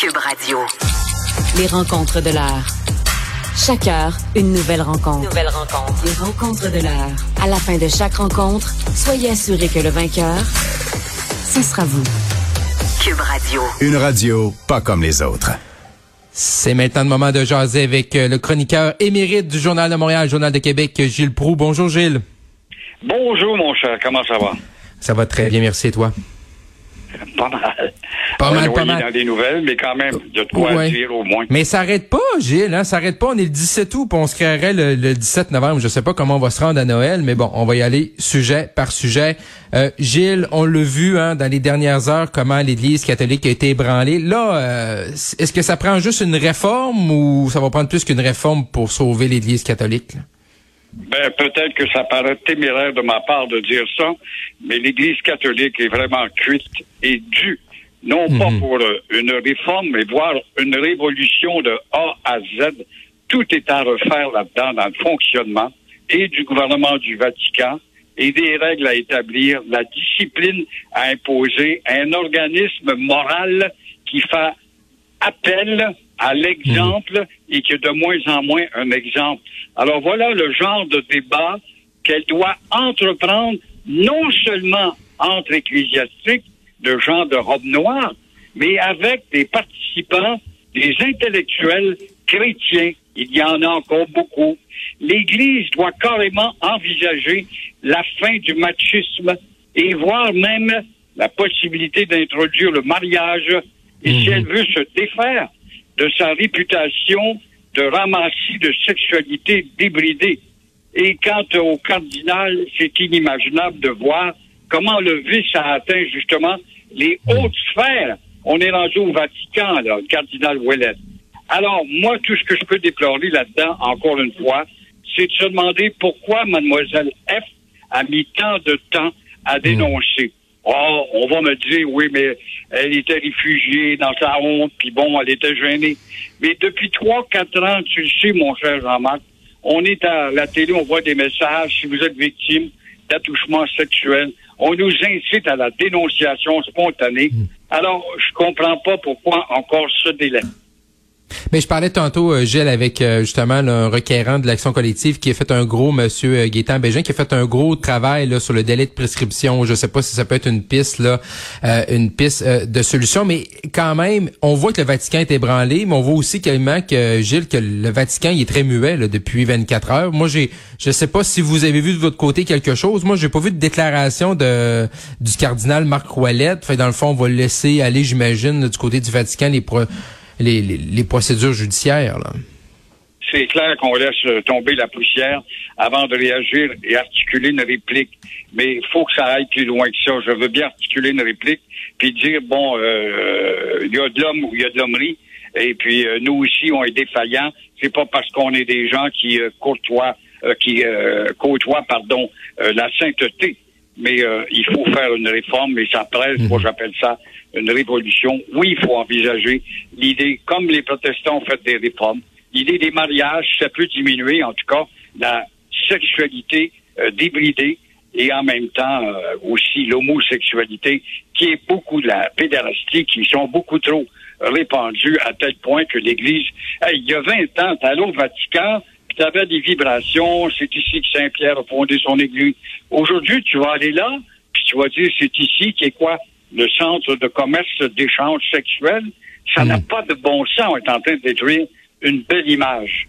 Cube Radio. Les rencontres de l'heure. Chaque heure, une nouvelle rencontre. Nouvelle rencontre. Les rencontres de l'heure. À la fin de chaque rencontre, soyez assurés que le vainqueur, ce sera vous. Cube Radio. Une radio pas comme les autres. C'est maintenant le moment de jaser avec euh, le chroniqueur émérite du Journal de Montréal, Journal de Québec, Gilles Proux. Bonjour Gilles. Bonjour, mon cher. Comment ça va? Ça va très bien, merci et toi? Pas mal. Pas mal, pas mal. dans des nouvelles, mais quand même, il y a de quoi Ouais. dire au moins. Mais ça arrête pas, Gilles, hein? Ça arrête pas. On est le 17 août, puis on se créerait le, le 17 novembre. Je sais pas comment on va se rendre à Noël, mais bon, on va y aller sujet par sujet. Euh, Gilles, on l'a vu hein, dans les dernières heures, comment l'Église catholique a été ébranlée. Là, euh, est-ce que ça prend juste une réforme ou ça va prendre plus qu'une réforme pour sauver l'Église catholique? là? Ben, peut-être que ça paraît téméraire de ma part de dire ça, mais l'Église catholique est vraiment cuite et due, non pas pour euh, une réforme, mais voire une révolution de A à Z. Tout est à refaire là-dedans dans le fonctionnement et du gouvernement du Vatican et des règles à établir, la discipline à imposer, un organisme moral qui fait appel à l'exemple et qui est de moins en moins un exemple. Alors voilà le genre de débat qu'elle doit entreprendre non seulement entre ecclésiastiques, de gens de robe noire, mais avec des participants, des intellectuels chrétiens. Il y en a encore beaucoup. L'Église doit carrément envisager la fin du machisme et voir même la possibilité d'introduire le mariage. Et si elle veut se défaire de sa réputation de ramassis de sexualité débridée. Et quant au cardinal, c'est inimaginable de voir comment le vice a atteint justement les hautes sphères. On est rendu au Vatican, là, le cardinal Ouellet. Alors, moi, tout ce que je peux déplorer là-dedans, encore une fois, c'est de se demander pourquoi mademoiselle F a mis tant de temps à dénoncer. Oh, on va me dire, oui, mais elle était réfugiée dans sa honte, puis bon, elle était gênée. Mais depuis trois, quatre ans, tu le sais, mon cher Jean-Marc, on est à la télé, on voit des messages, si vous êtes victime d'attouchement sexuel, on nous incite à la dénonciation spontanée. Alors, je comprends pas pourquoi encore ce délai. Mais je parlais tantôt, euh, Gilles, avec euh, justement là, un requérant de l'action collective qui a fait un gros, Monsieur euh, qui a fait un gros travail là, sur le délai de prescription. Je sais pas si ça peut être une piste là, euh, une piste de solution, mais quand même, on voit que le Vatican est ébranlé, mais on voit aussi également que Gilles, que le Vatican il est très muet là, depuis 24 heures. Moi, j'ai, je sais pas si vous avez vu de votre côté quelque chose. Moi, j'ai pas vu de déclaration de du cardinal Marc Ouellette. Fait dans le fond, on va le laisser aller, j'imagine, du côté du Vatican les pro- les, procédures judiciaires. C'est clair qu'on laisse euh, tomber la poussière avant de réagir et articuler une réplique. Mais il faut que ça aille plus loin que ça. Je veux bien articuler une réplique puis dire bon, euh, il y a de l'homme ou il y a de l'hommerie. Et puis euh, nous aussi, on est défaillants. C'est pas parce qu'on est des gens qui euh, qui côtoient, pardon, la sainteté. Mais euh, il faut faire une réforme, et ça presse, moi j'appelle ça une révolution. Oui, il faut envisager l'idée, comme les protestants ont fait des réformes, l'idée des mariages, ça peut diminuer, en tout cas, la sexualité euh, débridée et en même temps euh, aussi l'homosexualité, qui est beaucoup de la pédérastie, qui sont beaucoup trop répandues à tel point que l'Église, Hey, il y a 20 ans, t'allais au Vatican, puis t'avais des vibrations, c'est ici que Saint-Pierre a fondé son Église. Aujourd'hui, tu vas aller là, puis tu vas dire, c'est ici qui est quoi? Le centre de commerce d'échange sexuel. Ça n'a pas de bon sens. On est en train de détruire une belle image.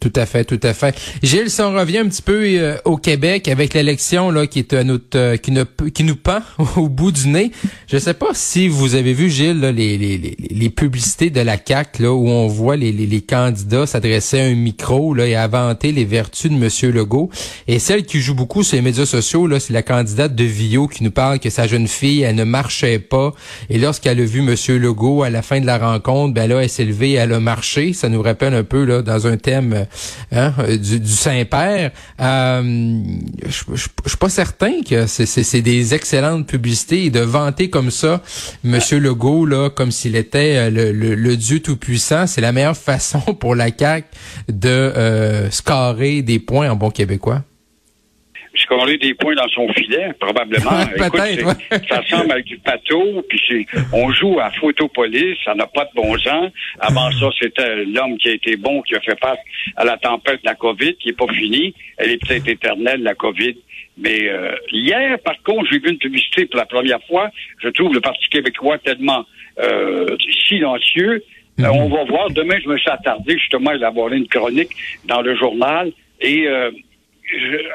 Tout à fait, tout à fait. Gilles, si on revient un petit peu euh, au Québec avec l'élection là qui est à notre euh, qui, ne, qui nous pend au bout du nez, je sais pas si vous avez vu Gilles là, les, les, les, les publicités de la CAC là où on voit les, les, les candidats s'adresser à un micro là et inventer les vertus de Monsieur Legault et celle qui joue beaucoup sur les médias sociaux là, c'est la candidate de Vio qui nous parle que sa jeune fille elle ne marchait pas et lorsqu'elle a vu Monsieur Legault à la fin de la rencontre, ben là elle s'est levée, elle a marché. Ça nous rappelle un peu là dans un thème euh, hein, du, du Saint-Père. Euh, je je- je suis pas certain que c'est- des excellentes publicités et de vanter comme ça Monsieur Legault là comme s'il était euh, le, le- le Dieu tout puissant, c'est la meilleure façon pour la CAQ de euh, scorer des points en bon québécois. Scorer des points dans son filet, probablement. Écoute, ouais. ça ressemble à du bateau, puis c'est, on joue à photopolis, ça n'a pas de bon sens. Avant ça, c'était l'homme qui a été bon, qui a fait face à la tempête de la COVID, qui est pas finie. Elle est peut-être éternelle, la COVID. Mais euh, hier, par contre, j'ai vu une publicité pour la première fois. Je trouve le Parti québécois tellement euh, silencieux. Euh, on va voir. Demain, je me suis attardé justement à élaborer une chronique dans le journal. Et euh,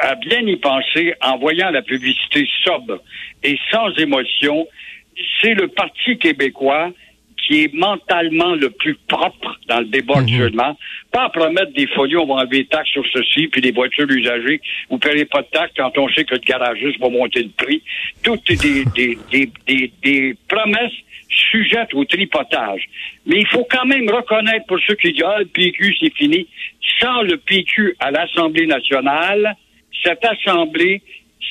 à bien y penser, en voyant la publicité sobre et sans émotion, c'est le Parti québécois qui est mentalement le plus propre dans le débat actuellement. Pas à promettre des folies, on va enlever des taxes sur ceci, puis les voitures usagées, vous ne payez pas de taxes quand on sait que le garagiste va monter le prix. Tout est des, des, des, des, des promesses sujettes au tripotage. Mais il faut quand même reconnaître pour ceux qui disent Ah, le PQ, c'est fini. Sans le PQ à l'Assemblée nationale, cette Assemblée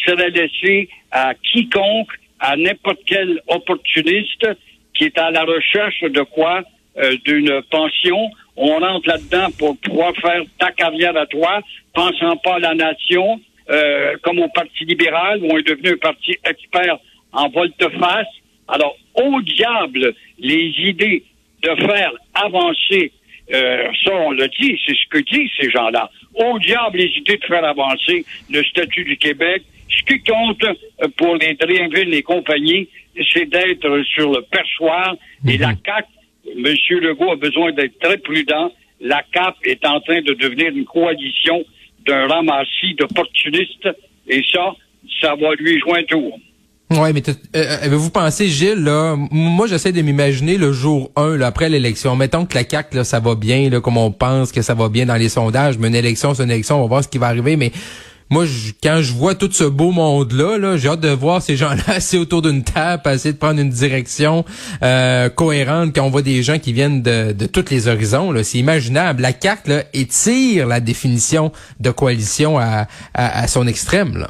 serait laissée à quiconque, à n'importe quel opportuniste qui est à la recherche de quoi? Euh, D'une pension. On rentre là-dedans pour pouvoir faire ta carrière à toi, pensant pas à la nation, euh, comme au Parti libéral, où on est devenu un parti expert en volte-face. Alors, au diable, les idées de faire avancer, euh, ça on le dit, c'est ce que disent ces gens-là. Au diable, les idées de faire avancer le statut du Québec. Ce qui compte euh, pour les Drainville et compagnie, c'est d'être sur le perchoir. Et la CAQ, M. Legault a besoin d'être très prudent. La CAP est en train de devenir une coalition d'un ramassis d'opportunistes. Et ça, ça va lui jouer un Ouais, mais t'as- euh, avez-vous pensé, Gilles, là, moi j'essaie de m'imaginer le jour 1, là, après l'élection. Mettons que la CAQ, là, ça va bien, là, comme on pense que ça va bien dans les sondages, mais une élection, c'est une élection, on va voir ce qui va arriver, mais moi, je- quand je vois tout ce beau monde-là, là, j'ai hâte de voir ces gens-là assis autour d'une table, essayer de prendre une direction euh, cohérente quand on voit des gens qui viennent de, de tous les horizons. C'est imaginable. La CAQ là, étire la définition de coalition à, à, à son extrême. Là.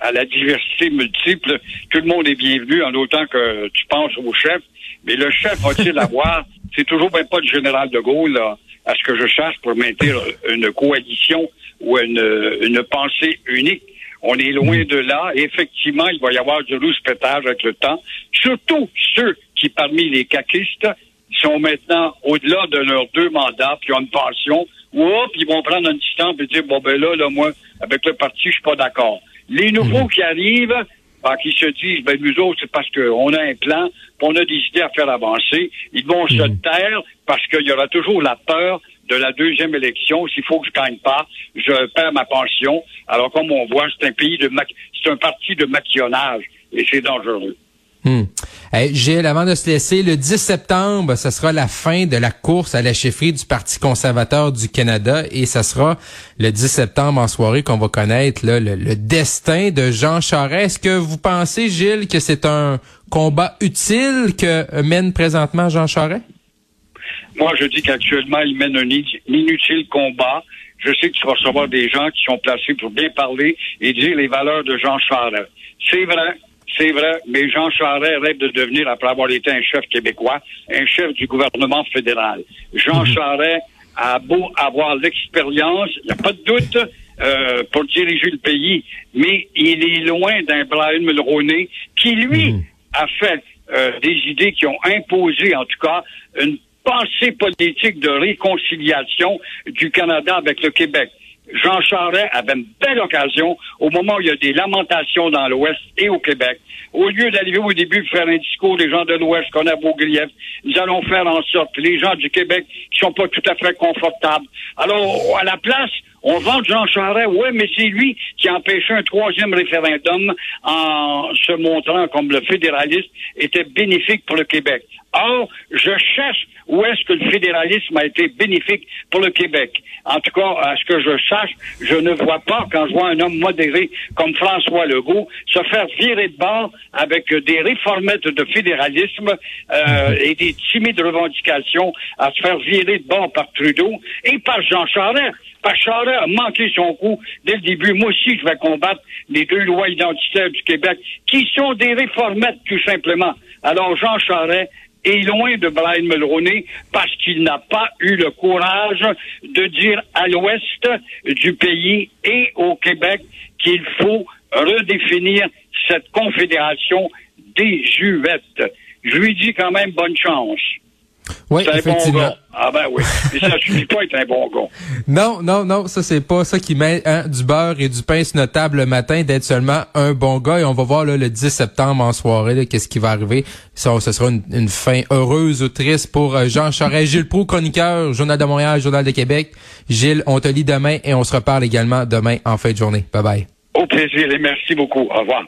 À la diversité multiple, tout le monde est bienvenu en autant que tu penses au chef. Mais le chef va-t-il avoir, c'est toujours même pas le général de Gaulle, là, à ce que je cherche pour maintenir une coalition ou une, une pensée unique. On est loin de là. Effectivement, il va y avoir du rouspétage avec le temps. Surtout ceux qui, parmi les caquistes, sont maintenant au-delà de leurs deux mandats, puis ont une pension, ou hop, ils vont prendre une distance et dire, bon, ben là, là, moi, avec le parti, je suis pas d'accord. Les nouveaux qui arrivent, ben, qui se disent, ben, nous autres, c'est parce qu'on a un plan, on a des idées à faire avancer, ils vont se taire parce qu'il y aura toujours la peur de la deuxième élection. S'il faut que je gagne pas, je perds ma pension. Alors, comme on voit, c'est un pays de, ma- c'est un parti de maquillonnage, et c'est dangereux. Gilles, avant de se laisser, le 10 septembre, ce sera la fin de la course à la chefferie du Parti conservateur du Canada et ce sera le 10 septembre en soirée qu'on va connaître le, destin de Jean Charest. Est-ce que vous pensez, Gilles, que c'est un combat utile que mène présentement Jean Charest? Moi, je dis qu'actuellement, il mène un inutile combat. Je sais que tu recevoir des gens qui sont placés pour bien parler et dire les valeurs de Jean Charest. C'est vrai, c'est vrai, mais Jean Charest rêve de devenir, après avoir été un chef québécois, un chef du gouvernement fédéral. Jean Charest a beau avoir l'expérience, il n'y a pas de doute, euh, pour diriger le pays, mais il est loin d'un Brian Mulroney qui, lui, a fait euh, des idées qui ont imposé, en tout cas, une pensée politique de réconciliation du Canada avec le Québec. Jean Charest avait une belle occasion au moment où il y a des lamentations dans l'Ouest et au Québec. Au lieu d'arriver au début faire un discours des gens de l'Ouest qu'on a beau grief, nous allons faire en sorte que les gens du Québec qui sont pas tout à fait confortables. Alors, à la place, on vante Jean Charest, ouais, mais c'est lui qui a empêché un troisième référendum en se montrant comme le fédéraliste était bénéfique pour le Québec. Or, je cherche où est-ce que le fédéralisme a été bénéfique pour le Québec. En tout cas, à ce que je sache, je ne vois pas, quand je vois un homme modéré comme François Legault, se faire virer de bord avec des réformettes de fédéralisme euh, et des timides revendications à se faire virer de bord par Trudeau et par Jean Charest. Charest a manqué son coup dès le début. Moi aussi, je vais combattre les deux lois identitaires du Québec, qui sont des réformettes, tout simplement. Alors, Jean Charest est loin de Brian Mulroney parce qu'il n'a pas eu le courage de dire à l'ouest du pays et au Québec qu'il faut redéfinir cette confédération des juvettes. Je lui dis quand même bonne chance. Oui, C'est un bon effectivement. Ah ben oui. Mais ça suffit pas être un bon gars. Non, non, non, ça c'est pas ça qui met hein, du beurre et du pain sur notre table le matin d'être seulement un bon gars et on va voir là, le 10 septembre en soirée qu'est-ce qui va arriver. Ça, ce sera une, une fin heureuse ou triste pour euh, Jean Charest, Gilles Proux, chroniqueur, Journal de Montréal, Journal de Québec. Gilles, on te lit demain et on se reparle également demain en fin de journée. Bye bye. Au plaisir et merci beaucoup. Au revoir.